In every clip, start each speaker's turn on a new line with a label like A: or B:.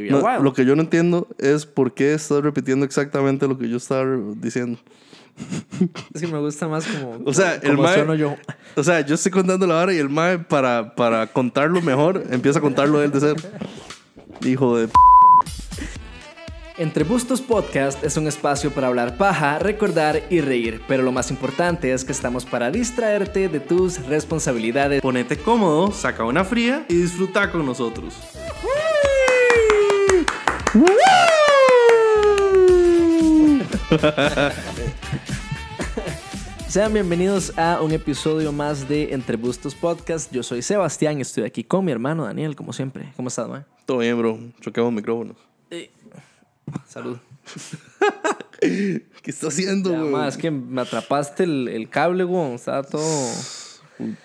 A: No. Lo que yo no entiendo es por qué estás repitiendo exactamente lo que yo estaba diciendo.
B: Es que me gusta más como.
A: O sea, el
B: como
A: mae-
B: sueno yo.
A: O sea, yo estoy contando la hora y el mae, para, para contarlo mejor, empieza a contarlo él de cero. Hijo de p.
B: Entre Bustos Podcast es un espacio para hablar paja, recordar y reír, pero lo más importante es que estamos para distraerte de tus responsabilidades.
A: Ponete cómodo, saca una fría y disfruta con nosotros.
B: Sean bienvenidos a un episodio más de Entre Bustos Podcast. Yo soy Sebastián y estoy aquí con mi hermano Daniel, como siempre. ¿Cómo estás, mae?
A: Todo bien, bro. Choquemos micrófonos.
B: Salud.
A: ¿Qué está haciendo,
B: Ya,
A: güey?
B: mae, es que me atrapaste el, el cable, weón. Estaba todo.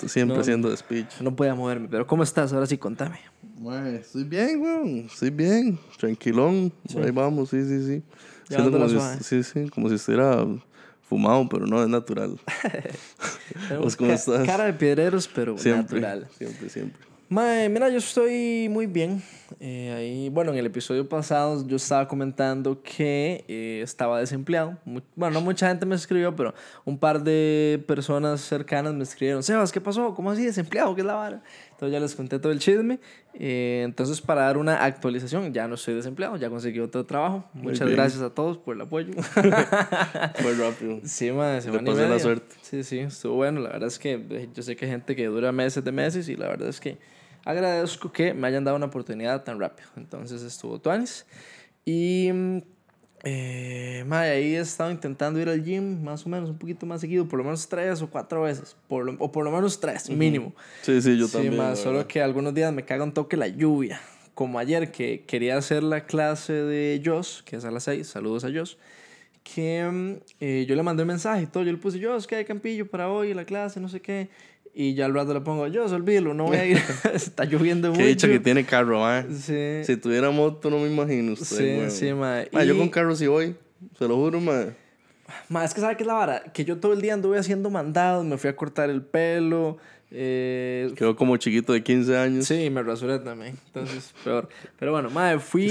A: Siempre
B: No.
A: haciendo speech.
B: No podía moverme, pero ¿cómo estás? Ahora sí, contame.
A: Mae, estoy bien, güey. Estoy bien. Tranquilón. Ahí vamos, sí, sí, sí. Siento como si, sí, sí, como si estuviera fumado, pero no, es natural. Cómo estás?
B: Cara de piedreros, pero
A: Siempre.
B: natural.
A: Siempre, siempre.
B: Mae, mira, yo estoy muy bien. Eh, ahí, bueno, en el episodio pasado yo estaba comentando que eh, estaba desempleado. Mu- bueno, no mucha gente me escribió, pero un par de personas cercanas me escribieron, Sebas, ¿qué pasó? ¿Cómo así desempleado? ¿Qué es la vara? Entonces ya les conté todo el chisme. Eh, entonces, para dar una actualización, ya no estoy desempleado, ya conseguí otro trabajo. Muchas
A: bien.
B: gracias a todos por el apoyo.
A: Muy rápido.
B: Sí, madre, y
A: pasé la suerte.
B: Sí, sí, estuvo bueno. La verdad es que eh, yo sé que hay gente que dura meses de meses y la verdad es que agradezco que me hayan dado una oportunidad tan rápido. Entonces estuvo Tuanis. Y, mm, eh, madre, ahí he estado intentando ir al gym más o menos un poquito más seguido, por lo menos tres o cuatro veces, por lo- o por lo menos tres, mínimo.
A: Sí, sí, yo
B: Sí,
A: también.
B: solo que algunos días me caga un toque la lluvia. Como ayer que quería hacer la clase de Joss, que es a las 6, saludos a Joss, que mm, eh, yo le mandé un mensaje y todo, yo le puse, Joss, que hay campillo para hoy, la clase, no sé qué. Y ya al rato le pongo, Joss, olvídalo, no voy a ir, está lloviendo
A: Qué
B: mucho.
A: dicha que tiene carro, mae.
B: Sí,
A: Si tuviera moto, no me imagino usted,
B: sí, sí, ma.
A: Ma, Yo con carro sí voy. Se lo juro, mae.
B: Ma, es que sabe qué es la vara, que yo todo el día anduve haciendo mandados, me fui a cortar el pelo, eh,
A: Quedó como chiquito de 15 años.
B: sí, me rasuré también, entonces peor. Pero bueno, madre, fui...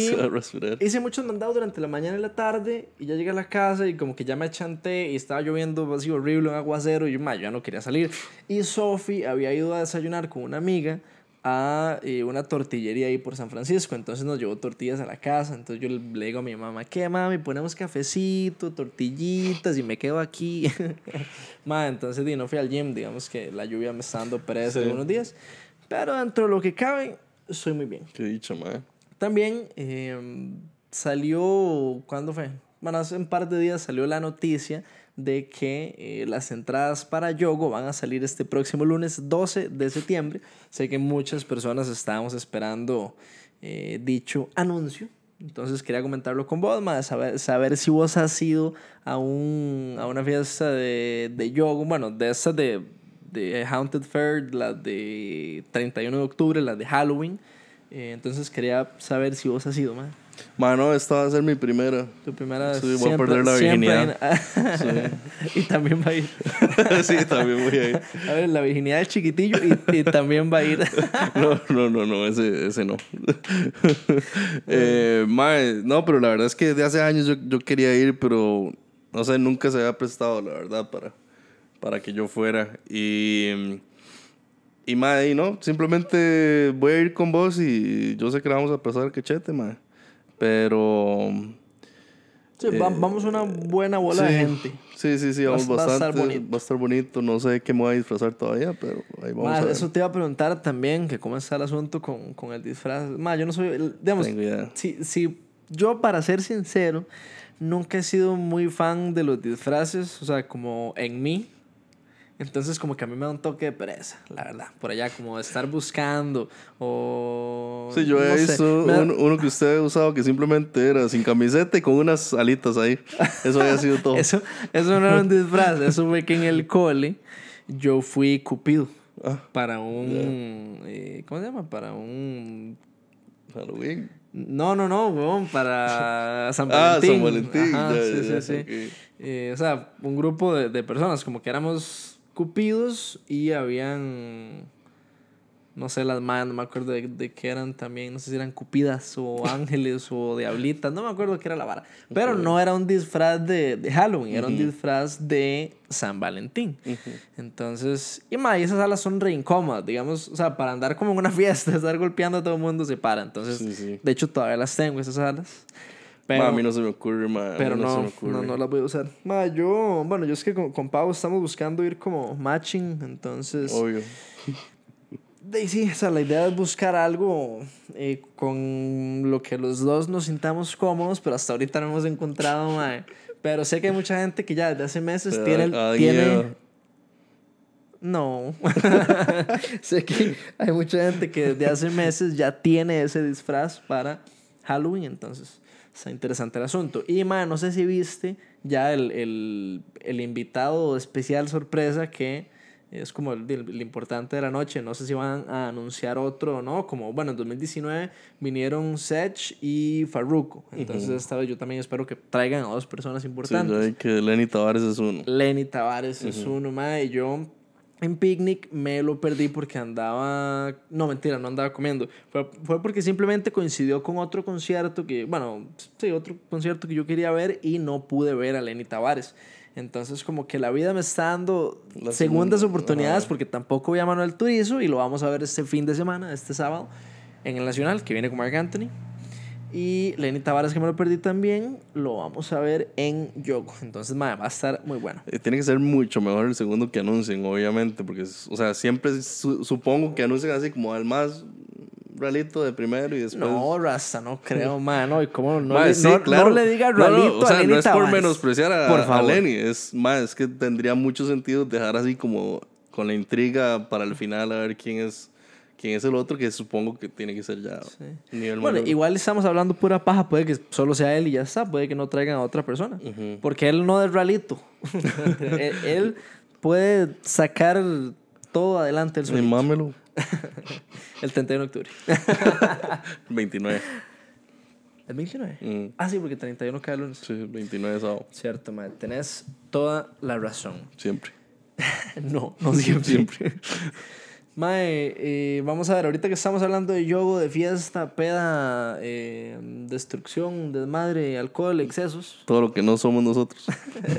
B: Hice muchos mandados durante la mañana y la tarde y ya llegué a la casa y como que ya me achanté y estaba lloviendo así horrible, un aguacero y yo, ma, yo ya no quería salir. Y Sophie había ido a desayunar con una amiga a eh, una tortillería ahí por San Francisco, entonces nos llevó tortillas a la casa, entonces yo le, digo a mi mamá, ¿qué mami? Ponemos cafecito, tortillitas y me quedo aquí. ma, entonces di, no fui al gym, digamos que la lluvia me está dando pereza
A: Sí.
B: algunos días, pero dentro de lo que cabe, estoy muy bien.
A: Qué dicha, mae.
B: También eh, salió, ¿cuándo fue? Bueno, hace un par de días salió la noticia de que eh, las entradas para Yogo van a salir este próximo lunes 12 de septiembre. Sé que muchas personas estábamos esperando eh, dicho anuncio. Entonces quería comentarlo con vos, más saber, saber si vos has ido a, un, a una fiesta de, de yoga, bueno, de estas de, de Haunted Fair, las de 31 de octubre, las de Halloween. Eh, entonces quería saber si vos has ido, man.
A: Mano, esta va a ser mi primera.
B: Tu primera
A: Sí, voy a
B: siempre-
A: perder la virginidad.
B: hay- y también va a ir.
A: sí, también voy a ir.
B: A ver, la virginidad del chiquitillo y, y también va a ir.
A: No, no, no, no, ese, ese no. eh, mae, no, pero la verdad es que de hace años yo, yo quería ir, pero no sé, nunca se había prestado, la verdad, para, para que yo fuera. Y, y mae, y no, simplemente voy a ir con vos y yo sé que la vamos a pasar quechete, mae. Pero.
B: Sí, va- vamos una buena bola
A: Eh, sí,
B: de gente.
A: Sí, sí, sí,
B: Va-
A: vamos
B: va a estar
A: bastante.
B: bonito.
A: Va a estar bonito. No sé qué me voy a disfrazar todavía, pero ahí vamos
B: Ma,
A: a ver.
B: eso te iba a preguntar también, que cómo está el asunto con, con el disfraz. Ma, yo no soy, digamos,
A: Tengo idea.
B: si, si yo para ser sincero, nunca he sido muy fan de los disfraces, o sea, como en mí. Entonces como que a mí me da un toque de pereza, la verdad. Por allá, como de estar buscando o...
A: Sí, yo he
B: no
A: visto
B: da-
A: uno, uno que usted ha usado que simplemente era sin camiseta y con unas alitas ahí. Eso había sido todo.
B: Eso, eso no era un disfraz, eso fue que en el cole yo fui cupido
A: Ah,
B: para un... eh, ¿Cómo se llama? Para un...
A: Halloween.
B: No, no, no, weón, para San
A: Ah,
B: Valentín.
A: San Valentín.
B: Ajá, sí, sí, sí. Eh, o sea, un grupo de, de personas, como que éramos cupidos y habían... no sé, las madres, no me acuerdo de, de qué eran también, no sé si eran cupidas o ángeles o diablitas, no me acuerdo qué era la vara. Pero no era un disfraz de, de Halloween, era un disfraz de San Valentín. Entonces, y más, esas alas son re incómodas, digamos, o sea, para andar como en una fiesta, estar golpeando a todo el mundo se para. Entonces,
A: Sí, sí.
B: de hecho, todavía las tengo, esas alas.
A: Ma,
B: Pero,
A: a mí no se me ocurre, ma,
B: pero
A: mí no, se me
B: no,
A: ocurre.
B: no, no las voy a usar. Ma, yo, bueno, yo es que con, con Pau estamos buscando ir como matching, entonces...
A: Obvio.
B: De, sí, o sea, la idea es buscar algo eh, con lo que los dos nos sintamos cómodos, pero hasta ahorita no hemos encontrado, mae. Pero sé que hay mucha gente que ya desde hace meses
A: Te
B: tiene... tiene
A: miedo.
B: no. sé que hay mucha gente que desde hace meses ya tiene ese disfraz para Halloween, entonces está interesante el asunto. Y, mae, no sé si viste ya el, el, el invitado especial sorpresa que es como el, el- importante de la noche. No sé si van a anunciar otro o no. Como, bueno, en 2019 vinieron Sech y Farruko. Entonces, esta vez yo también espero que traigan a dos personas
A: Sí,
B: importantes.
A: hay que Lenny Tavares es uno.
B: Lenny Tavares es uno, mae. y Yo en Picnic me lo perdí porque andaba. No, mentira, no andaba comiendo. Fue, fue porque simplemente coincidió con otro concierto que. Bueno, sí, otro concierto que yo quería ver y no pude ver a Lenny Tavares. Entonces, como que la vida me está dando segundas
A: segunda,
B: oportunidades porque tampoco vi a Manuel Turizo y lo vamos a ver este fin de semana, este sábado, en el Nacional, que viene con Marc Anthony. Y Lenny Tavares, que me lo perdí también, lo vamos a ver en Yogo. Entonces, mae, va a estar muy bueno.
A: Eh, Tiene que ser mucho mejor el segundo que anuncien, obviamente, porque, o sea, siempre su- supongo que anuncian así como al más realito de primero y después...
B: No, Rasta, no creo, mae, no, y cómo no,
A: Ma,
B: le,
A: sí,
B: no,
A: claro.
B: no le diga
A: No, no,
B: Ralito
A: o sea,
B: a Lenny
A: no es por
B: Tavares.
A: menospreciar a,
B: Por
A: a. Lenny, es más, es que tendría mucho sentido dejar así como con la intriga para el final a ver quién es quién es el otro que supongo que tiene que ser ya nivel
B: Bueno,
A: mayor.
B: igual estamos hablando pura paja, puede que solo sea él y ya está, puede que no traigan a otra persona, porque él no es Ralito. él, él puede sacar todo adelante el
A: mámelo.
B: El 31 de octubre.
A: 29.
B: ¿El 29?
A: Mm,
B: Ah, sí, porque 31 cae el lunes.
A: sí, 29 de sábado.
B: Cierto, mae, tenés toda la razón.
A: Siempre.
B: No, no siempre. siempre. Mae, eh, vamos a ver, ahorita que estamos hablando de yogo, de fiesta, peda, eh, destrucción, desmadre, alcohol, excesos.
A: Todo lo que no somos nosotros.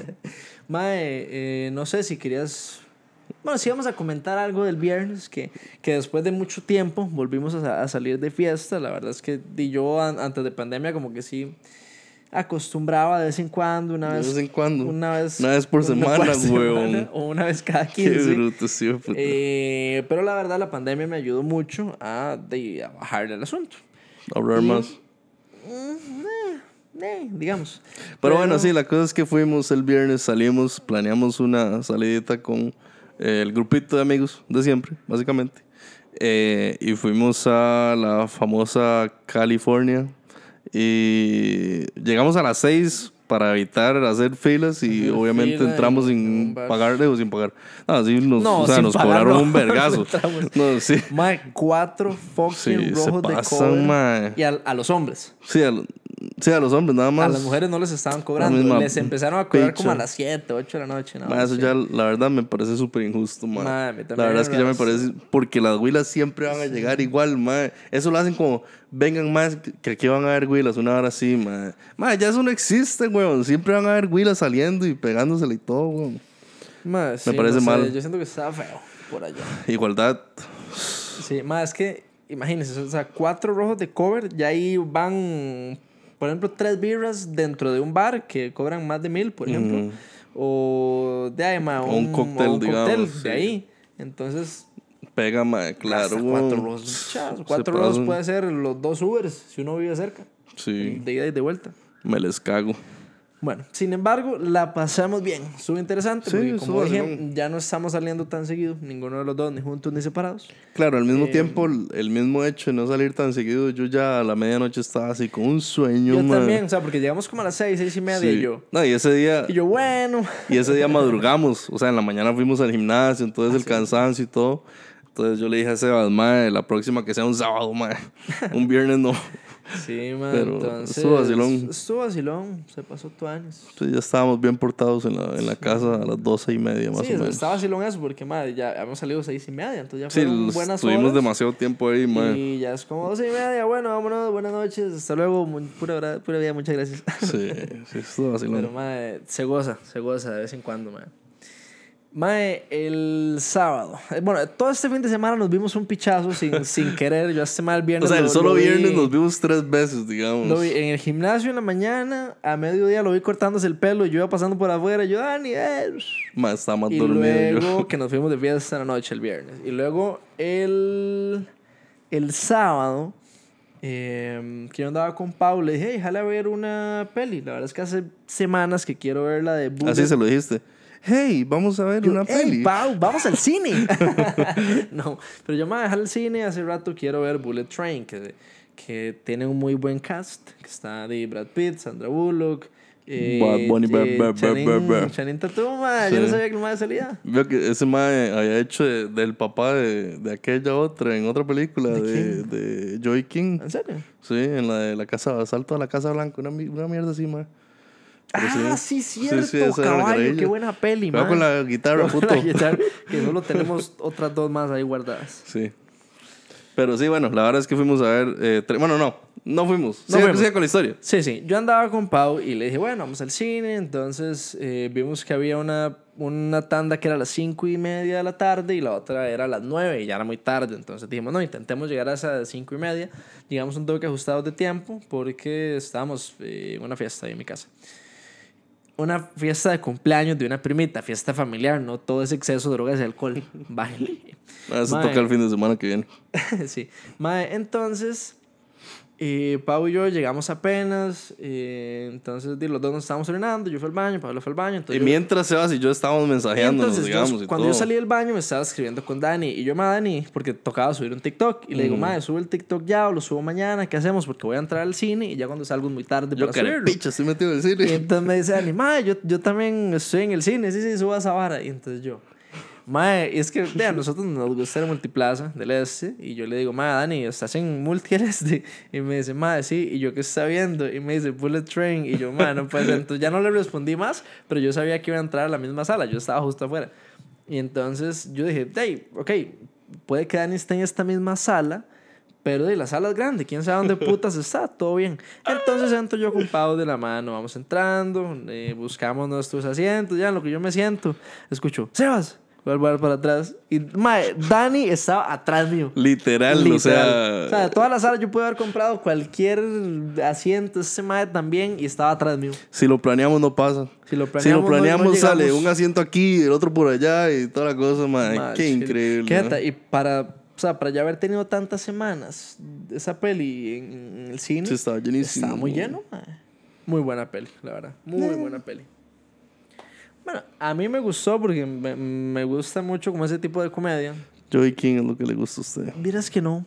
B: Mae, eh, no sé si querías... Bueno, sí vamos a comentar algo del viernes, que, que después de mucho tiempo volvimos a, a salir de fiesta. La verdad es que yo an- antes de pandemia como que sí acostumbraba de vez en cuando, una
A: De
B: vez...
A: vez en cuando.
B: Una vez,
A: Una vez por
B: una
A: semana,
B: semana,
A: weón.
B: O una vez cada
A: Qué
B: 15.
A: bruto, sí, puta.
B: Eh, pero la verdad, la pandemia me ayudó mucho a, de, a bajar el asunto.
A: Hablar más.
B: Eh, digamos.
A: Pero, bueno, sí, la cosa es que fuimos el viernes, salimos, planeamos una salidita con eh, el grupito de amigos de siempre, básicamente. Eh, y fuimos a la famosa California. Y llegamos a las 6 para evitar hacer filas y
B: Hacer
A: obviamente
B: fila
A: entramos
B: en
A: sin
B: un bar.
A: pagarle o sin pagar. No, sí, nos,
B: No,
A: o sea,
B: sin
A: nos
B: pagar,
A: cobraron
B: no.
A: un vergazo.
B: Entramos.
A: no, sí.
B: Mae, cuatro fucking
A: Sí, se
B: rojos de
A: pasan,
B: cover.
A: mae.
B: Y a, a los hombres.
A: Sí, a, lo- sí, a los hombres nada más.
B: A las mujeres no les estaban cobrando.
A: misma
B: Les empezaron a cobrar como a las 7, 8 de la noche. No,
A: Ma, eso
B: sí.
A: ya, la verdad, me parece súper injusto, ma.
B: Ma, a mí
A: La verdad es que ya me parece... Porque las huilas siempre van a llegar igual, ma. Eso lo hacen como... Vengan más, que aquí van a haber huilas, una hora así, ma. Ma, ya eso no existe, weón. Siempre van a haber huilas saliendo y pegándosele y todo, weón.
B: Ma, sí,
A: parece
B: no sé,
A: mal.
B: Yo siento que estaba feo por allá.
A: Igualdad.
B: Sí, más es que, imagínense, o sea, cuatro rojos de cover, ya ahí van, por ejemplo, tres birras dentro de un bar que cobran más de mil, por ejemplo. O de ahí, ma,
A: O un cóctel,
B: o un
A: digamos,
B: cóctel
A: sí.
B: de ahí. Entonces,
A: Pega, ma. Claro,
B: cuatro chas,
A: Se
B: Cuatro puede ser los dos Ubers, si uno vive cerca,
A: Sí,
B: de ida y de vuelta.
A: me les cago.
B: Bueno, sin embargo, la pasamos bien. Estuvo interesante
A: Sí,
B: porque, como dije, ya no estamos saliendo tan seguido, ninguno de los dos, ni juntos ni separados.
A: Claro, al
B: Eh,
A: mismo tiempo, el- mismo hecho de no salir tan seguido, yo ya a la medianoche estaba así con un sueño,
B: Yo
A: ma.
B: también, o sea, porque llegamos como a las seis, seis y media
A: Sí.
B: y yo.
A: No, y ese día...
B: Y yo, bueno.
A: Y ese día madrugamos, o sea, en la mañana fuimos al gimnasio, entonces el cansancio y todo. Entonces yo le dije a Sebas, mae, la próxima que sea un sábado, mae. Un viernes no.
B: Sí, man.
A: Pero
B: entonces,
A: estuvo vacilón.
B: Estuvo vacilón. Se pasó tu años.
A: Sí, ya estábamos bien portados en la, en la casa a las doce y media más
B: Sí,
A: o menos.
B: está vacilón eso porque, madre, ya hemos salido seis y media. Entonces ya
A: Sí,
B: fueron
A: los-
B: buenas
A: tuvimos
B: horas.
A: demasiado tiempo ahí, man.
B: Y ya es como doce y media. Bueno, vámonos. Buenas noches. Hasta luego. Muy- Pura, pura vida. Muchas gracias.
A: Sí, sí, estuvo vacilón.
B: Pero, mae, se goza, se goza de vez en cuando, mae. Mae, el sábado. eh, Bueno, todo este fin de semana nos vimos un pichazo sin, sin querer. Yo este mal
A: O
B: viernes.
A: sea, el
B: lo-
A: solo
B: lo vi-
A: viernes nos vimos tres veces, digamos.
B: Lo vi en el gimnasio en la mañana, a mediodía lo vi cortándose el pelo, yo iba pasando por afuera, yo, Dani, eh.
A: Más estaba más
B: Y
A: dormido yo.
B: luego que nos fuimos de fiesta en la noche el viernes. Y luego el, el sábado, eh, que yo andaba con Pau, le dije, hey, jale a ver una peli. La verdad es que hace semanas que quiero ver la de Bullet.
A: Así se lo dijiste. Hey, vamos a ver una
B: "Hey,
A: peli.
B: Pau, vamos al cine. no, pero yo me voy a dejar el cine. Hace rato quiero ver Bullet Train, que, que tiene un muy buen cast. Que está de Brad Pitt, Sandra Bullock. Eh,
A: Bad Bunny,
B: eh, Channing-
A: ber, ber.
B: Channing Tatum, ma, Yo no
A: Sí.
B: sabía que el mae salía.
A: Veo que ese mae había hecho de- del papá de, de aquella otra, en otra película, de, de Joy King.
B: ¿En serio?
A: Sí, en la de la casa, Asalto a la Casa Blanca, una, una mierda así, mae. Pero
B: ah, sí, cierto,
A: esa era la
B: caballo. Qué buena peli, man.
A: con la guitarra,
B: Con
A: puto.
B: la guitarra, que solo tenemos otras dos más ahí guardadas.
A: Sí. Pero sí, bueno, la verdad es que fuimos a ver. eh, tre- bueno, no, no fuimos.
B: No
A: Sigue-
B: fuimos.
A: sigue con la historia.
B: Sí, sí. Yo andaba con Pau y le dije, bueno, vamos al cine. Entonces eh, vimos que había una, una tanda que era a las cinco y media de la tarde y la otra era a las 9 y ya era muy tarde. Entonces dijimos, no, intentemos llegar a esas cinco y media. Llegamos un toque ajustados de tiempo porque estábamos eh, en una fiesta ahí en mi casa. Una fiesta de cumpleaños de una primita, fiesta familiar, no todo ese exceso de drogas y alcohol. Bájale.
A: Ah, Eso
B: Mae.
A: toca el fin de semana que viene.
B: sí. Mae, entonces, eh, Pau y yo llegamos apenas. eh, entonces, los dos nos estábamos orinando. Yo fui al baño, Pablo fue al baño.
A: Y
B: Entonces, yo-
A: mientras Sebas y yo estábamos mensajeándonos,
B: entonces, yo-
A: digamos. y
B: cuando
A: todo.
B: yo salí del baño, me estaba escribiendo con Dani. Y yo, ma, Dani, porque tocaba subir un TikTok. Y le digo, Mae, sube el TikTok ya o lo subo mañana. ¿Qué hacemos? Porque voy a entrar al cine y ya cuando salgo es muy tarde
A: Yo
B: para subirlo.
A: picha, estoy metido en el
B: Y
A: cine.
B: entonces me dice Dani, mae, yo, yo también estoy en el cine, sí, sí, suba esa vara. Y entonces yo, mae, es que, vea, a nosotros nos gusta el multiplaza del este. Y yo le digo, mae, Dani, ¿estás en multi del este? Y me dice, mae, sí. Y yo, ¿qué está viendo? Y me dice, Bullet Train. Y yo, mae, no puede ser. Entonces ya no le respondí más, pero yo sabía que iba a entrar a la misma sala. Yo estaba justo afuera. Y entonces yo dije, hey, ok, puede que Dani esté en esta misma sala. Pero de la sala es grande, quién sabe dónde putas está, todo bien. Entonces entro yo con Pau de la mano, vamos entrando, eh, buscamos nuestros asientos, ya en lo que yo me siento, escucho, Sebas, vuelvo a ver para atrás. Y mae, Dani estaba atrás mío.
A: Literal, o
B: Literal.
A: sea.
B: O sea, de toda la sala yo pude haber comprado cualquier asiento, ese mae también, y estaba atrás mío.
A: Si lo planeamos, no pasa.
B: Si lo
A: Si
B: planeamos,
A: lo
B: no- no
A: planeamos, sale un asiento aquí, el otro por allá y toda la cosa, madre.
B: Mae,
A: Qué
B: sí.
A: increíble.
B: Qué
A: ¿no?
B: Y para, o sea, para ya haber tenido tantas semanas esa peli en, en el cine.
A: Sí, estaba llenísimo.
B: Estaba muy lleno, mae. Muy buena peli, la verdad. Muy buena peli. Bueno, a mí me gustó porque me, me gusta mucho como ese tipo de comedia.
A: Joey King es lo que le gusta a usted.
B: Vieras que no,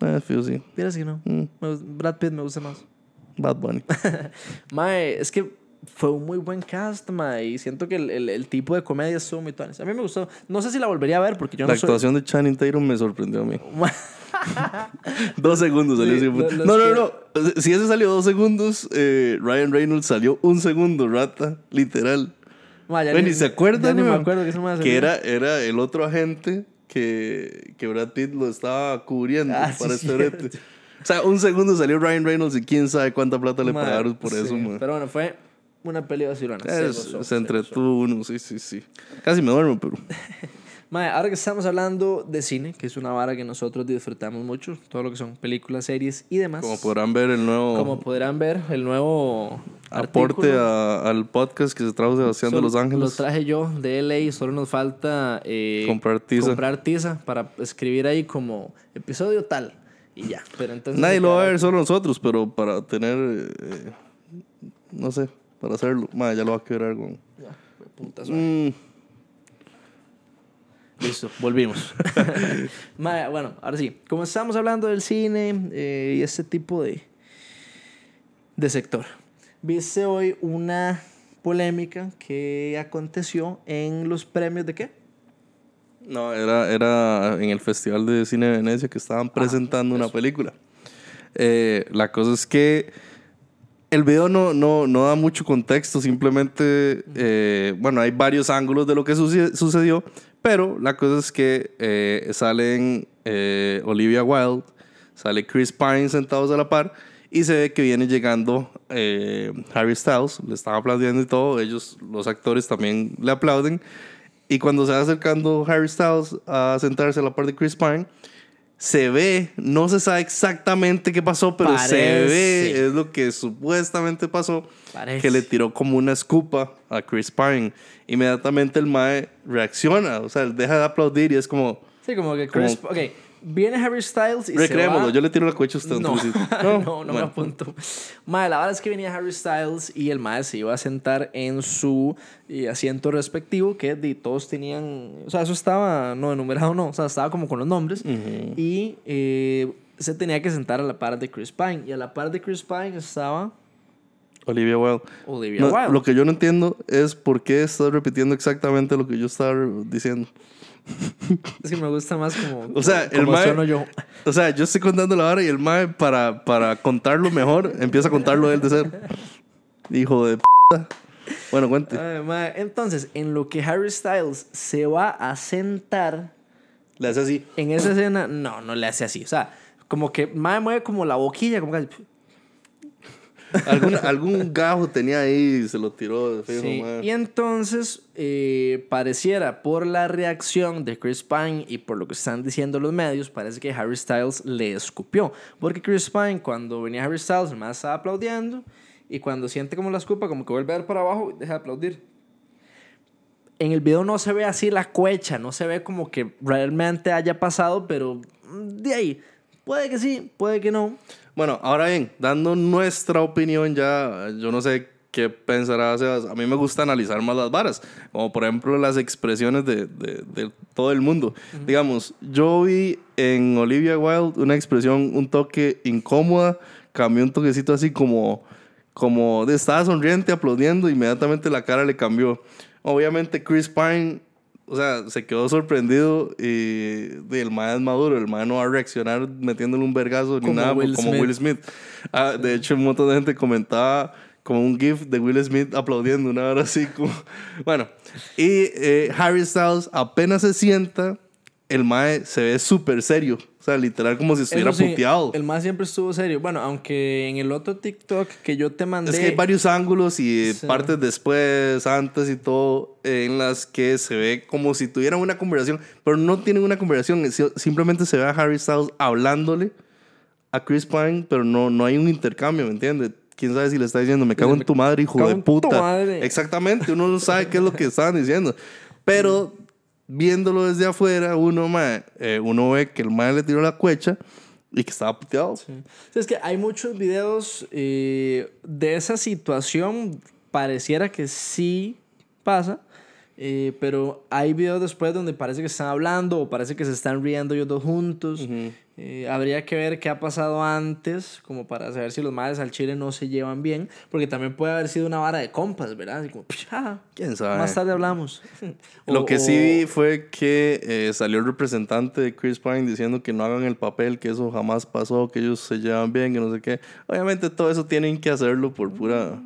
A: Ah, fío, sí.
B: vieras que no.
A: Mm,
B: Brad Pitt me gusta más.
A: Bad Bunny.
B: Mae, es que fue un muy buen cast, mae. Y siento que el, el, el tipo de comedia estuvo muy. A mí me gustó. No sé si la volvería a ver porque yo
A: la
B: no soy...
A: actuación de Channing Tatum me sorprendió a mí. Dos segundos salió
B: Sí,
A: No, no, no. Si ese salió dos segundos, eh, Ryan Reynolds salió un segundo, rata. Literal.
B: Ma, ya
A: Bueno,
B: ni-
A: ¿y se acuerdan?
B: Ya ni me acuerdo que mae
A: Que era, era el otro agente que, que Brad Pitt lo estaba cubriendo
B: Ah, sí,
A: para este
B: cierto.
A: brete. O sea, un segundo salió Ryan Reynolds y quién sabe cuánta plata le
B: Ma,
A: pagaron por
B: sí,
A: eso, man.
B: Pero bueno, fue una peli vacilona. se
A: Es-
B: gozó,
A: se
B: se
A: entretuvo uno, sí, sí, sí. Casi me duermo, pero.
B: Mae, ahora que estamos hablando de cine, que es una vara que nosotros disfrutamos mucho, todo lo que son películas, series y demás.
A: Como podrán ver, el nuevo
B: Como podrán ver, el nuevo
A: aporte a- al podcast que se trajo Sebastián de
B: solo-
A: Los
B: Lo
A: Ángeles.
B: traje yo de LA, solo nos falta eh,
A: Comprar tiza.
B: comprar tiza para escribir ahí como episodio tal y ya. Pero entonces
A: Nadie lo va a ver, solo nosotros, pero para tener. eh, no sé, para hacerlo. Madre, ya lo va a quebrar con.
B: Ya, puta suave.
A: Mm,
B: Listo, volvimos. Mae, bueno, ahora sí, como estamos hablando del cine eh, y este tipo de, de sector, viste hoy una polémica que aconteció en los premios de qué?
A: No, era, era en el Festival de Cine de Venecia que estaban presentando una película. Eh, la cosa es que el video no, no, no da mucho contexto, simplemente, eh, bueno, hay varios ángulos de lo que sucedió, pero la cosa es que eh, salen eh, Olivia Wilde, sale Chris Pine sentados a la par y se ve que viene llegando Harry Styles, le están aplaudiendo y todo, ellos, los actores también le aplauden. Y cuando se va acercando Harry Styles a sentarse a la par de Chris Pine, se ve, no se sabe exactamente qué pasó, pero se ve, es lo que supuestamente pasó, que le tiró como una escupa a Chris Pine. Inmediatamente el Mae reacciona, o sea, deja de aplaudir y es como...
B: Sí, como que Chris... ok, Viene Harry Styles y se va...
A: yo le tiro la coche a usted.
B: No, no, no, no me apunto. Madre, la verdad es que venía Harry Styles y el madre se iba a sentar en su eh, asiento respectivo, que de, todos tenían... O sea, eso estaba, no enumerado, no, o sea, estaba como con los nombres. Y eh, se tenía que sentar a la par de Chris Pine. Y a la par de Chris Pine estaba...
A: Olivia Wilde.
B: Olivia Wilde.
A: Lo que yo no entiendo es por qué estás repitiendo exactamente lo que yo estaba diciendo.
B: Es que me gusta más como.
A: O sea, el mae. Yo. O sea, yo estoy contando la hora y el mae, para, para contarlo mejor, empieza a contarlo él de ser. Hijo de p. Bueno, cuente.
B: Entonces, en lo que Harry Styles se va a sentar.
A: Le hace así.
B: En esa escena, no, no le hace así. O sea, como que mae mueve como la boquilla, como que
A: algún, algún gajo tenía ahí y se lo tiró. De
B: Y entonces eh, pareciera por la reacción de Chris Pine y por lo que están diciendo los medios, parece que Harry Styles le escupió. Porque Chris Pine, cuando venía Harry Styles, más estaba aplaudiendo y cuando siente como la escupa, como que vuelve a ver para abajo y deja de aplaudir. En el video no se ve así la cuecha, no se ve como que realmente haya pasado, pero de ahí, puede que sí, puede que no.
A: Bueno, ahora bien, dando nuestra opinión ya, yo no sé qué pensará Sebas. A mí me gusta analizar más las varas, como por ejemplo las expresiones de, de, todo el mundo. Digamos, yo vi en Olivia Wilde una expresión, un toque incómoda, cambió un toquecito así como, como de estaba sonriente, aplaudiendo, inmediatamente la cara le cambió. Obviamente Chris Pine o sea, se quedó sorprendido y, el man es maduro, el man no va a reaccionar metiéndole un vergazo ni nada como Will Smith. Ah, de hecho, un montón de gente comentaba como un gif de Will Smith aplaudiendo una hora así como... Bueno, y eh, Harry Styles apenas se sienta, el mae se ve súper serio. O sea, literal como si estuviera puteado.
B: El mae siempre estuvo serio. Bueno, aunque en el otro TikTok que yo te mandé...
A: Es que hay varios ángulos y partes después, antes y todo, en las que se ve como si tuvieran una conversación, pero no tienen una conversación. Simplemente se ve a Harry Styles hablándole a Chris Pine, pero no, no hay un intercambio, ¿me entiendes? quién sabe si le está diciendo, me cago en tu madre, hijo de puta. Exactamente, uno no sabe qué es lo que estaban diciendo. Pero viéndolo desde afuera, uno, eh, uno ve que el mae le tiró la cuecha y que estaba puteado. Sí.
B: Es que hay muchos videos eh, de esa situación, pareciera que sí pasa, eh, pero hay videos después donde parece que están hablando o parece que se están riendo ellos dos juntos. Eh, habría que ver qué ha pasado antes, como para saber si los madres al chile no se llevan bien, porque también puede haber sido una vara de compas, ¿verdad? Así como,
A: ¿Quién sabe?
B: Más tarde hablamos.
A: Lo que sí vi fue que eh, salió el representante de Chris Pine diciendo que no hagan el papel, que eso jamás pasó, que ellos se llevan bien, que no sé qué. Obviamente todo eso tienen que hacerlo por pura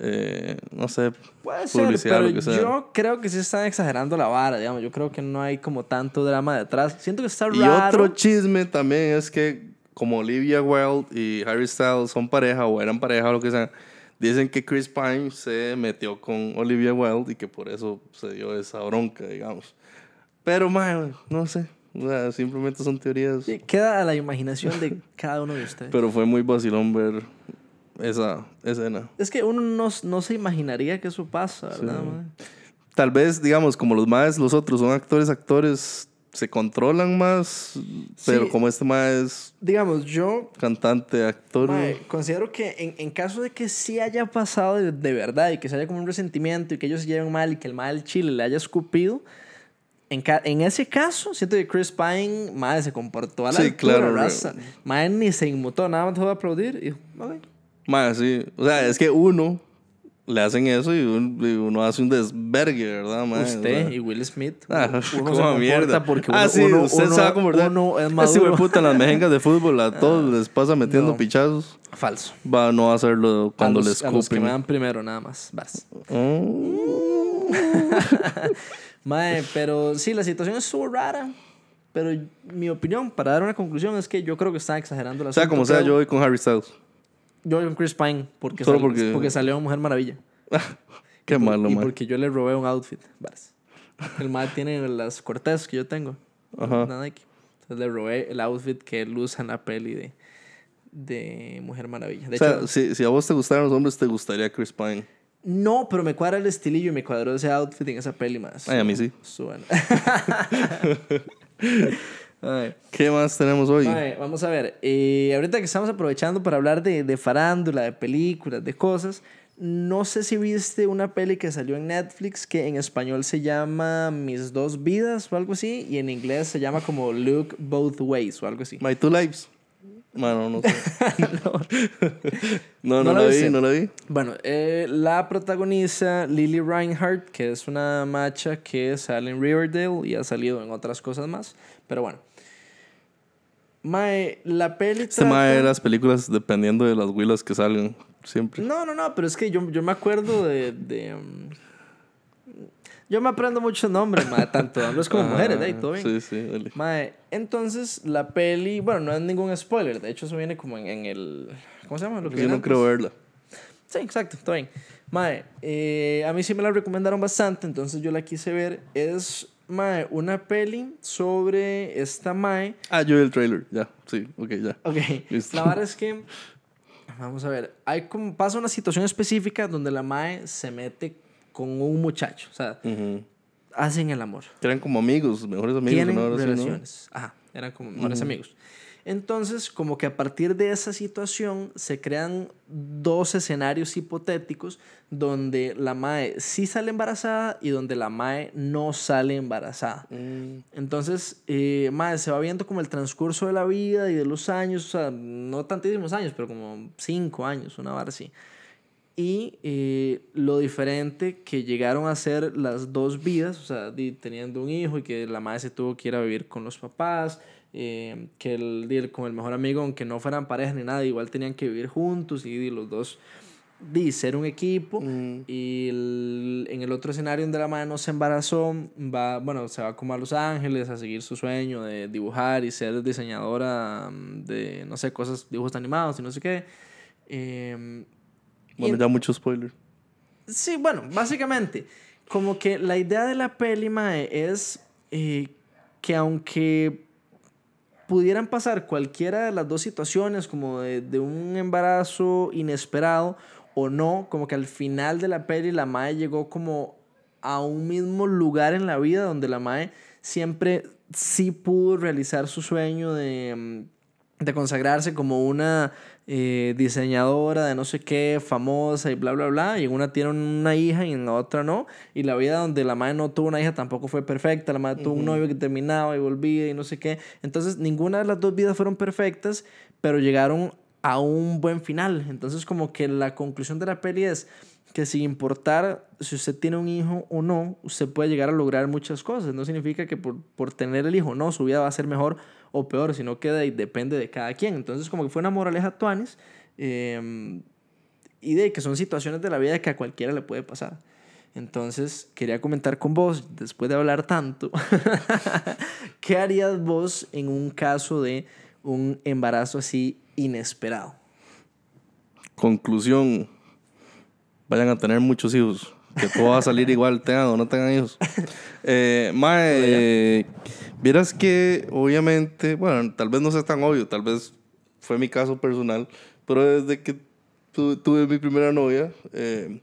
A: eh, no sé,
B: Puede publicidad, ser, pero Yo creo que sí están exagerando la vara, digamos. Yo creo que no hay como tanto drama detrás. Siento que está raro.
A: Y otro chisme también es que como Olivia Wilde y Harry Styles son pareja o eran pareja o lo que sea, dicen que Chris Pine se metió con Olivia Wilde y que por eso se dio esa bronca, digamos. Pero, man, no sé. simplemente son teorías.
B: queda a la imaginación de cada uno de ustedes.
A: Pero fue muy vacilón ver esa escena.
B: Es que uno no, no se imaginaría que eso pasa, ¿verdad?
A: Tal vez, digamos, como los más, los otros son actores, actores, se controlan más, pero como este más es...
B: Digamos, yo...
A: Cantante, actor...
B: considero que en, en, caso de que sí haya pasado de, verdad y que se haya como un resentimiento y que ellos se lleven mal y que el mal chile le haya escupido... En, en, ese caso, siento que Chris Pine, madre, se comportó a la sí, claro, raza. ni se inmutó, nada más dejó de aplaudir y,
A: más, sí. O sea, es que uno le hacen eso y, un- y uno hace un desvergue, ¿verdad, mae?
B: Usted
A: O sea,
B: y Will Smith.
A: Ah,
B: uno se
A: mierda.
B: porque
A: ah,
B: uno,
A: sí,
B: uno-
A: usted
B: uno-
A: se va a comportar.
B: uno es
A: Ese
B: maduro.
A: de puta en las mejengas de fútbol a todos les pasa metiendo
B: No.
A: pichazos.
B: Falso.
A: Va, no a hacerlo cuando
B: a los,
A: les
B: a los que me dan primero, nada más. Vas.
A: Mm.
B: Mae, pero sí, la situación estuvo rara. Pero mi opinión, para dar una conclusión, es que yo creo que están exagerando la
A: O sea, como sea, yo voy con Harry Styles.
B: Yo con Chris Pine porque,
A: Solo
B: sal-
A: porque-
B: porque salió Mujer Maravilla.
A: Qué
B: Y por-
A: malo,
B: Y
A: man.
B: porque yo le robé un outfit. Varas. El mae tiene las cortezas que yo tengo.
A: Ajá.
B: Nike. Entonces le robé el outfit que él usa en la peli de, de Mujer Maravilla. De
A: O sea,
B: hecho,
A: si, si a vos te gustaran los hombres, te gustaría Chris Pine.
B: no, pero me cuadra el estilillo y me cuadró ese outfit en esa peli más.
A: Ay, a mí sí.
B: Suena. Ay.
A: ¿Qué más tenemos hoy?
B: Mae, vamos a ver. eh, ahorita que estamos aprovechando para hablar de, de farándula, de películas, de cosas. No sé si viste una peli que salió en Netflix que en español se llama Mis dos vidas o algo así. Y en inglés se llama como Look Both Ways o algo así.
A: My Two Lives. Bueno, no sé. no, no,
B: ¿No la
A: la vi, no la vi.
B: Bueno, eh, la protagoniza Lily Reinhardt, que es una macha que sale en Riverdale y ha salido en otras cosas más. Pero bueno. Mae, la peli
A: Este
B: trata-
A: mae de las películas dependiendo de las huilas que salgan. Siempre.
B: No, no, no, pero es que yo, yo me acuerdo de... de, um, yo me aprendo muchos nombres, mae, tanto hombres como mujeres, ¿eh? Todo bien.
A: Sí, sí, dale.
B: Mae, entonces la peli, bueno, no es ningún spoiler, de hecho eso viene como en, en el... ¿Cómo se llama? Lo que
A: Yo no
B: antes.
A: creo verla.
B: Sí, exacto, está bien. Mae, eh, a mí sí me la recomendaron bastante, entonces yo la quise ver. Es, mae, una peli sobre esta mae.
A: Ah, yo vi el trailer. Ya, sí, ok, ya.
B: Ok,
A: Listo.
B: la verdad es que, vamos a ver, hay como, pasa una situación específica donde la mae se mete con un muchacho, o sea,
A: Ujú.
B: hacen el amor.
A: Eran como amigos, mejores amigos.
B: tienen
A: ¿no? Sí, ¿no?
B: relaciones. Ajá, eran como mejores amigos. Entonces, como que a partir de esa situación se crean dos escenarios hipotéticos donde la Mae sí sale embarazada y donde la Mae no sale embarazada.
A: Mm.
B: Entonces, eh, Mae se va viendo como el transcurso de la vida y de los años, o sea, no tantísimos años, pero como cinco años, una vara así. Y eh, lo diferente que llegaron a ser las dos vidas, o sea, di- teniendo un hijo y que la madre se tuvo que ir a vivir con los papás, eh, que el, di, con el mejor amigo, aunque no fueran pareja ni nada, igual tenían que vivir juntos y los dos di, ser un equipo.
A: Mm.
B: Y el- en el otro escenario donde la madre no se embarazó, va, bueno, se va como a Los Ángeles a seguir su sueño de dibujar y ser diseñadora mm, de, no sé, cosas, dibujos animados y no sé qué. Em,
A: Bueno, ya mucho spoiler.
B: Sí, bueno, básicamente, como que la idea de la peli, mae, es eh, que aunque pudieran pasar cualquiera de las dos situaciones, como de, de un embarazo inesperado o no, como que al final de la peli la mae llegó como a un mismo lugar en la vida donde la mae siempre sí pudo realizar su sueño de, mm, de consagrarse como una eh, diseñadora de no sé qué, famosa y bla, bla, bla. Y en una tiene una hija y en la otra no. Y la vida donde la madre no tuvo una hija tampoco fue perfecta. La madre tuvo un novio que terminaba y volvía y no sé qué. Entonces, ninguna de las dos vidas fueron perfectas, pero llegaron a un buen final. Entonces, como que la conclusión de la peli es que sin importar si usted tiene un hijo o no, usted puede llegar a lograr muchas cosas. No significa que por, por tener el hijo no, su vida va a ser mejor o peor, sino que de- depende de cada quien. Entonces, como que fue una moraleja tuanis eh, y de que son situaciones de la vida que a cualquiera le puede pasar. Entonces, quería comentar con vos, después de hablar tanto, ¿qué harías vos en un caso de un embarazo así inesperado?
A: Conclusión. Vayan a tener muchos hijos. Que todo va a salir igual, tengan o no tengan hijos. Eh, mae, eh, vieras que obviamente, bueno, tal vez no sea tan obvio, tal vez fue mi caso personal, pero desde que tu- tuve mi primera novia, eh,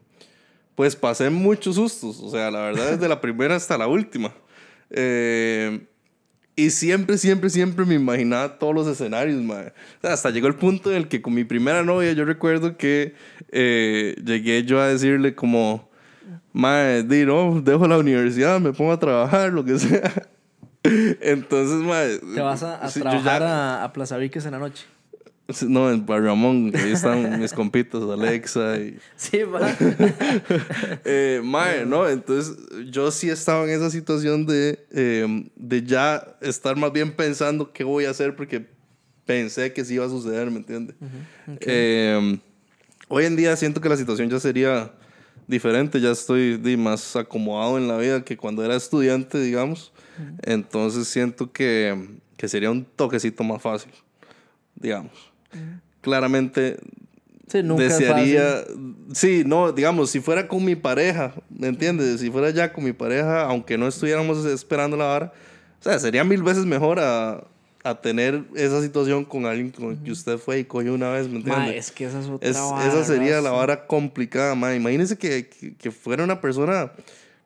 A: pues pasé muchos sustos. O sea, la verdad, desde la primera hasta la última. Eh, y siempre, siempre, siempre me imaginaba todos los escenarios, mae. O sea, hasta llegó el punto en el que con mi primera novia yo recuerdo que eh, llegué yo a decirle como, mae, di, no, dejo la universidad, me pongo a trabajar, lo que sea. Entonces, mae...
B: Te vas a, a
A: sí,
B: trabajar
A: ya-
B: a, a Plaza Viques en la noche.
A: No, en Barramón, ahí están mis compitas, Alexa y...
B: Sí, va.
A: eh, ¿no? Entonces yo sí estaba en esa situación de, eh, de ya estar más bien pensando qué voy a hacer porque pensé que sí iba a suceder, ¿me entiendes? Eh, hoy en día siento que la situación ya sería diferente, ya estoy más acomodado en la vida que cuando era estudiante, digamos. Entonces siento que, que sería un toquecito más fácil, digamos. Claramente
B: Sí, nunca es
A: desearía, sí, no, digamos, si fuera con mi pareja, ¿me entiendes? Si fuera ya con mi pareja, aunque no estuviéramos esperando la vara, o sea, sería mil veces mejor a, a tener esa situación con alguien con el que usted fue y cogió una vez, ¿me entiendes?
B: Ma, es que esa es otra
A: Es-
B: vara,
A: esa sería la vara complicada, ma. Imagínese que, que, que fuera una persona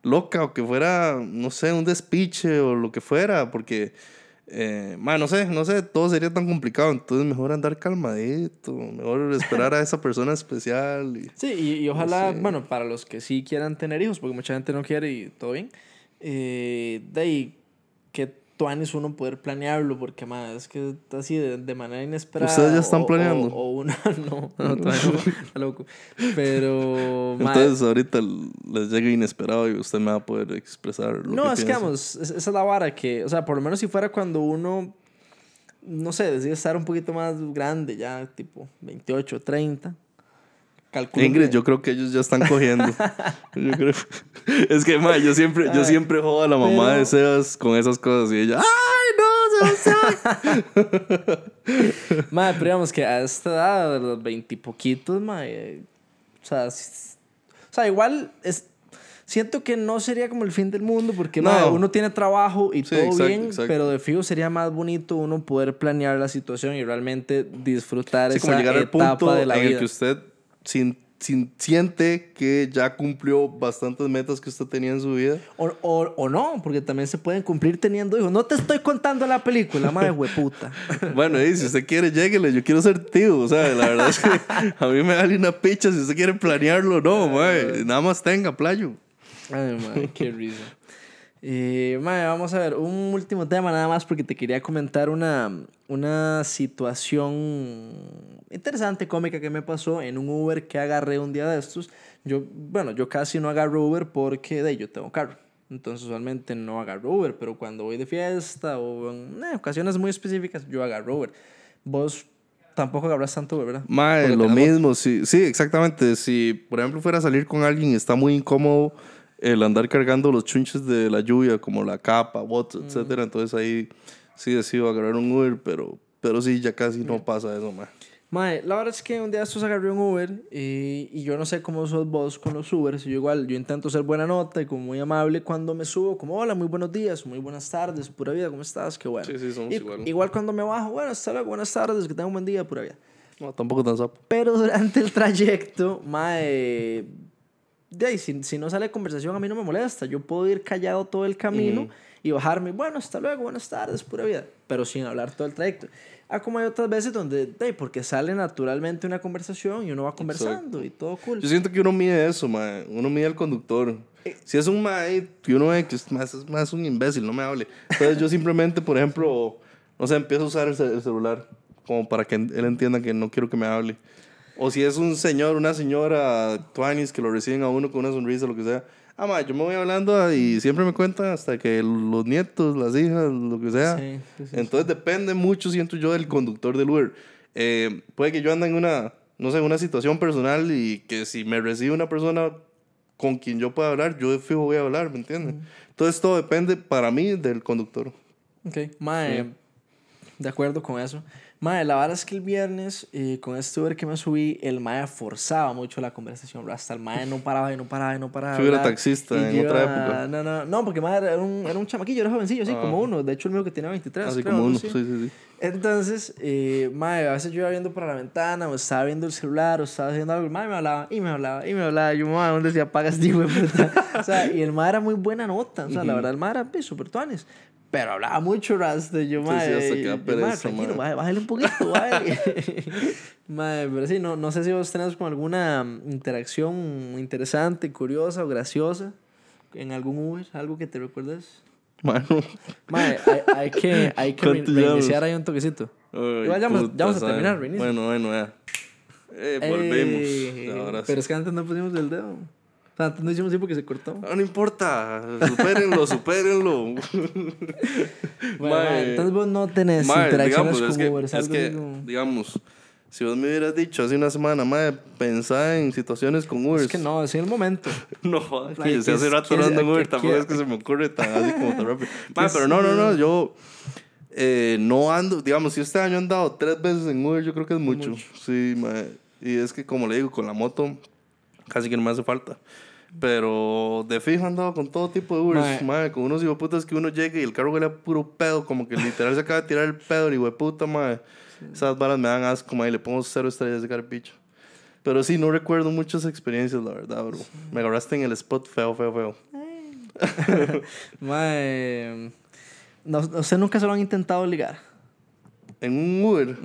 A: loca o que fuera, no sé, un despiche o lo que fuera, porque, eh, ma, no sé, no sé, todo sería tan complicado. Entonces, mejor andar calmadito, mejor esperar a esa persona especial. Y,
B: Sí, y, y ojalá,
A: Sí.
B: bueno, para los que sí quieran tener hijos, porque mucha gente no quiere y todo bien, eh, de ahí que tuanes uno poder planearlo, porque más es que así de, de manera inesperada.
A: ¿Ustedes ya están
B: o-
A: planeando?
B: O, una, no, no, todavía no, está loco. Pero,
A: entonces, ahorita les llega inesperado y usted me va a poder expresar lo
B: no,
A: que
B: es que vamos, es- esa es la vara que, o sea, por lo menos si fuera cuando uno, no sé, decide estar un poquito más grande, ya tipo 28, 30. Calculo
A: Ingrid,
B: que-
A: yo creo que ellos ya están cogiendo. Yo creo- Es que, ma, yo siempre, yo siempre jodo a la mamá
B: pero-
A: de Sebas con esas cosas y ella, ¡ay, no, Sebas!
B: Madre, pero digamos que a esta edad, de los veintipoquitos, madre, o sea, s- o sea, igual es, siento que no sería como el fin del mundo porque
A: No.
B: madre, uno tiene trabajo y
A: Sí,
B: todo
A: exacto,
B: bien,
A: exacto.
B: pero de fijo sería más bonito uno poder planear la situación y realmente disfrutar
A: Sí,
B: esa
A: como llegar al
B: etapa
A: punto
B: de la
A: en el
B: vida.
A: que usted sin, sin- siente que ya cumplió bastantes metas que usted tenía en su vida.
B: O, o, o no, porque también se pueden cumplir teniendo hijos. No te estoy contando la película, madre hueputa.
A: Bueno, y si usted quiere, lléguele. Yo quiero ser tío. O sea, la verdad es que a mí me vale una picha si usted quiere planearlo no, mae. Nada más tenga, playo.
B: Ay, madre, qué risa. Eh, madre, vamos a ver, un último tema nada más porque te quería comentar una, una situación interesante, cómica que me pasó en un Uber que agarré un día de estos. Yo, bueno, yo casi no agarro Uber porque de yo tengo carro. Entonces usualmente no agarro Uber, pero cuando voy de fiesta o en eh, ocasiones muy específicas, yo agarro Uber. Vos tampoco agarras tanto Uber, ¿verdad?
A: Mae, lo mismo. Sí, sí, exactamente. Si, por ejemplo, fuera a salir con alguien y está muy incómodo el andar cargando los chunches de la lluvia, como la capa, botas, etcétera, entonces ahí sí decido agarrar un Uber, pero, pero sí, ya casi no pasa eso, mae.
B: Mae, la verdad es que un día estos agarré un Uber y, y yo no sé cómo sos vos con los Ubers. Yo igual, yo intento ser buena nota y como muy amable cuando me subo, como hola, muy buenos días, muy buenas tardes, pura vida, ¿cómo estás? Qué bueno.
A: Sí, sí, somos
B: Y-
A: igual.
B: Igual cuando me bajo, bueno, hasta luego, buenas tardes, que tengan un buen día, pura vida.
A: No, tampoco tan sapo.
B: Pero durante el trayecto, mae, de ahí, si, si no sale conversación a mí no me molesta. Yo puedo ir callado todo el camino y bajarme, bueno, hasta luego, buenas tardes, pura vida. Pero sin hablar todo el trayecto. Ah, como hay otras veces donde, de ahí, porque sale naturalmente una conversación y uno va conversando y todo cool.
A: Yo siento que uno mide eso, mae. Uno mide al conductor.
B: Eh.
A: Si es un mae que uno ve que es más, es más un imbécil, no me hable. Entonces yo simplemente, por ejemplo, no sé, empiezo a usar el celular como para que él entienda que no quiero que me hable. O si es un señor, una señora, tuanis, que lo reciben a uno con una sonrisa, lo que sea. Ah, mae, yo me voy hablando y siempre me cuentan hasta que los nietos, las hijas, lo que sea.
B: Sí, sí, sí,
A: Entonces depende mucho, siento yo, del conductor del Uber. Eh, puede que yo ande en una, no sé, una situación personal y que si me recibe una persona con quien yo pueda hablar, yo de fijo voy a hablar, ¿me entiendes? Entonces todo depende para mí del conductor.
B: Ok, mae, de acuerdo con eso. Mae, la verdad es que el viernes, eh, con este Uber que me subí, el mae forzaba mucho la conversación. Hasta el mae no paraba y no paraba y no paraba.
A: Yo era taxista
B: Y
A: en
B: yo
A: otra
B: iba-
A: época.
B: No, no, no, porque mae era un, era un chamaquillo, era jovencillo, así
A: Ah.
B: como uno. De hecho, el mío que tenía 23.
A: Así
B: creo,
A: como uno, sí, sí, sí.
B: Entonces, eh, mae, a veces yo iba viendo por la ventana, o estaba viendo el celular, o estaba haciendo algo, el mae me hablaba, y me hablaba, y me hablaba. Yo, mae, ¿dónde se apaga este? O sea, y el mae era muy buena nota, o sea, la verdad, el mae era pues, súper tuanes. Pero hablaba mucho, Rasta. Yo,
A: Sí,
B: mae,
A: sí, da
B: yo,
A: pereza,
B: tranquilo,
A: mae,
B: bájale un poquito, mae. mae, pero sí, no, no sé si vos tenés alguna interacción interesante, curiosa o graciosa en algún Uber, algo que te recuerdes.
A: Mano.
B: Mae, hay, hay que, hay que reiniciar ahí un toquecito.
A: Ay,
B: Igual ya vamos- ya vamos a terminar, reinicio.
A: Bueno, bueno, ya. Eh, volvemos.
B: Eh,
A: Ahora sí.
B: pero es que antes no pusimos el dedo. O sea, antes no hicimos así porque se cortó.
A: Ah, no importa, supérenlo, supérenlo.
B: Bueno, entonces vos no tenés interacciones
A: digamos,
B: con
A: es que,
B: Uber.
A: es que,
B: como-
A: digamos, si vos me hubieras dicho hace una semana, madre, pensá en situaciones con Uber.
B: Es que no, es en el momento.
A: No,
B: ¿Qué-
A: ay,
B: qué
A: si hace rato
B: qué
A: no
B: es-
A: ando en Uber, tampoco es que se me ocurre tan así como tan rápido.
B: ¿Qué
A: Ma,
B: es-
A: pero no, no, no, yo eh, no ando, digamos, si este año he andado tres veces en Uber, yo creo que es mucho. Sí, ma, y es que como le digo, con la moto casi que no me hace falta. Pero de fijo he andado con todo tipo de Ubers,
B: Ma.
A: ma, con unos hijueputas que uno llega y el carro huele a puro pedo, como que literal se acaba de tirar el pedo, el hijueputa, ma. Esas balas me dan asco, ma, y le pongo cero estrellas de carpicho. Pero sí, no recuerdo muchas experiencias, la verdad, bro. Me agarraste en el spot feo, feo, feo.
B: Mae, no, ¿Usted nunca se lo han intentado ligar?
A: En un Uber.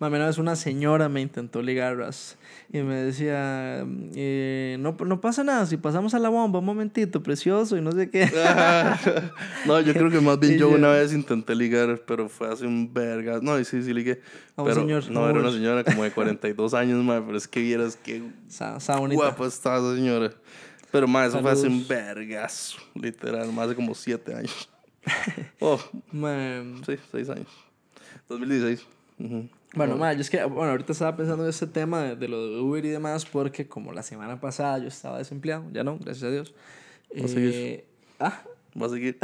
B: Más una vez una señora me intentó ligar, ras, y me decía, eh, no, no pasa nada, si pasamos a la bomba un momentito, precioso, y no sé qué.
A: no, yo creo que más bien yo
B: yo-
A: una vez intenté ligar, pero fue hace un verga. No, y sí, sí ligué.
B: A un
A: pero
B: señor,
A: no, era
B: un-
A: una señora como de 42 años, ma, pero es que vieras qué
B: está bonita.
A: guapa está esa señora. Pero, ma, eso fue hace un vergazo, literal, más de como 7 años. Oh,
B: Mae,
A: sí, 6 años. 2016. Ujú.
B: Bueno, ma, yo es que, bueno, ahorita estaba pensando en este tema de, de lo de Uber y demás, porque como la semana pasada yo estaba desempleado, ya no, gracias a Dios.
A: Va a seguir.
B: Eh, ah,
A: Va a seguir.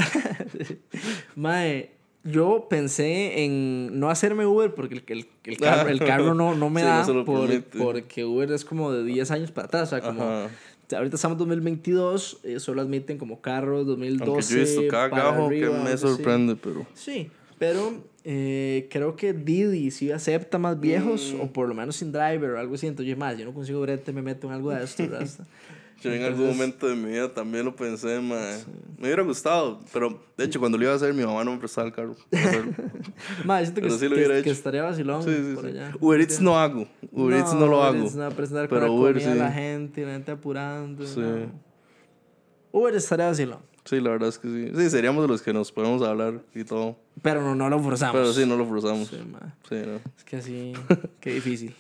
B: Mae, yo pensé en no hacerme Uber porque el, el, el carro, el carro no, no me
A: Sí, no
B: da
A: lo
B: por- porque Uber es como de 10 años para atrás. O sea, como ahorita estamos en 2022, eh, solo admiten como carros 2012.
A: Aunque yo he visto cada gajo que
B: arriba,
A: me sorprende, pero.
B: Sí, pero eh, creo que Didi sí acepta más viejos
A: Mm.
B: o por lo menos sin driver o algo así. Entonces, yo, más, yo no consigo brete, me meto en algo de esto, ¿verdad?
A: Yo en algún momento de mi vida también lo pensé, ma. Me hubiera gustado, pero de hecho cuando lo iba a hacer mi mamá no me prestaba el carro.
B: Más, siento que,
A: sí lo
B: que- que estaría vacilón
A: Sí, sí,
B: por
A: sí.
B: allá.
A: Uber Eats no hago. Uber Eats no lo
B: Uber
A: hago.
B: Eats no, presentar
A: Pero
B: con
A: Uber sí.
B: la gente, la gente apurando.
A: Sí.
B: no. Uber estaría vacilón.
A: Sí, la verdad es que sí. Sí, seríamos de los que nos podemos hablar y todo.
B: Pero no, no lo forzamos.
A: Pero sí, no lo forzamos.
B: Sí.
A: Sí, no.
B: Es que así, qué difícil.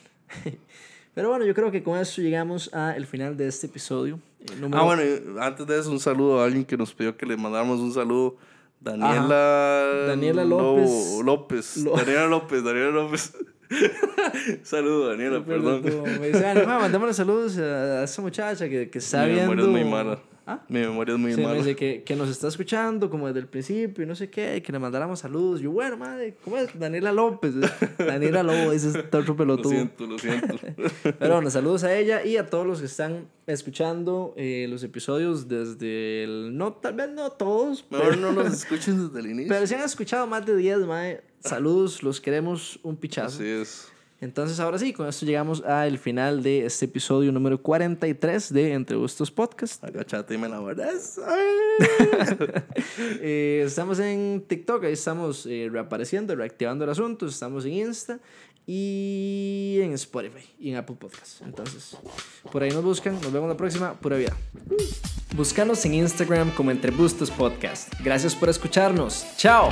B: Pero bueno, yo creo que con esto llegamos al final de este episodio. El número-
A: Ah, bueno, antes de eso, un saludo a alguien que nos pidió que le mandáramos un saludo. Daniela...
B: Daniela López.
A: López.
B: Lo-
A: Daniela López, Daniela López. saludo, Daniela, perdón.
B: tú Me dice, "Ah, ma, mandémosle saludos a esa muchacha que, que está
A: Mi
B: viendo.
A: es muy mala.
B: ¿Ah?
A: Mi memoria es muy
B: Sí, me
A: mala.
B: dice que, que nos está escuchando como desde el principio y no sé qué, que le mandáramos saludos. Yo, bueno, madre, ¿cómo es? Daniela López. Daniela López, ese está otro
A: Lo
B: pelotudo.
A: siento, lo siento.
B: Pero bueno, saludos a ella y a todos los que están escuchando eh, los episodios desde el... No, tal vez no todos,
A: Mejor
B: pero,
A: no nos escuchen desde el inicio.
B: pero si han escuchado más de 10, mae, saludos, los queremos un pichazo.
A: Así es.
B: Entonces, ahora sí, con esto llegamos al final de este episodio número 43 de Entre Gustos Podcast.
A: Agachate y me la guardas.
B: Eh, estamos en TikTok, ahí estamos eh, reapareciendo, reactivando el asunto. Estamos en Insta y en Spotify y en Apple Podcasts. Entonces, por ahí nos buscan. Nos vemos la próxima. Pura vida. Búscanos en Instagram como Entre Gustos Podcast. Gracias por escucharnos. ¡Chao!